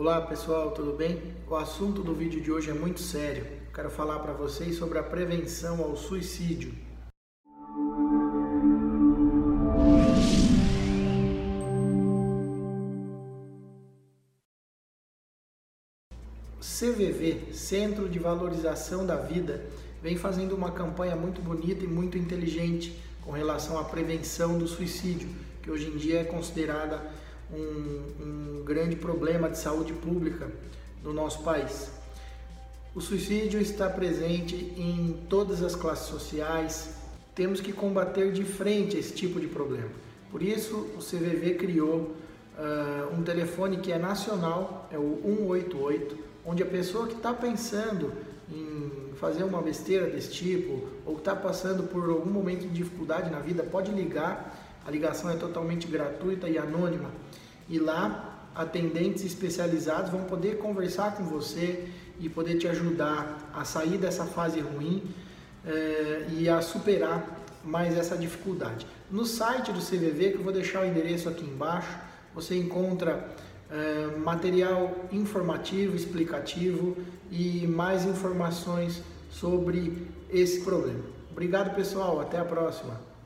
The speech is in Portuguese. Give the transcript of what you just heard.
Olá pessoal, tudo bem? O assunto do vídeo de hoje é muito sério. Quero falar para vocês sobre a prevenção ao suicídio. CVV, Centro de Valorização da Vida, vem fazendo uma campanha muito bonita e muito inteligente com relação à prevenção do suicídio, que hoje em dia é considerada um, um grande problema de saúde pública no nosso país. O suicídio está presente em todas as classes sociais, temos que combater de frente esse tipo de problema. Por isso, o CVV criou uh, um telefone que é nacional, é o 188, onde a pessoa que está pensando em fazer uma besteira desse tipo ou está passando por algum momento de dificuldade na vida pode ligar. A ligação é totalmente gratuita e anônima. E lá, atendentes especializados vão poder conversar com você e poder te ajudar a sair dessa fase ruim eh, e a superar mais essa dificuldade. No site do CVV, que eu vou deixar o endereço aqui embaixo, você encontra eh, material informativo, explicativo e mais informações sobre esse problema. Obrigado pessoal, até a próxima.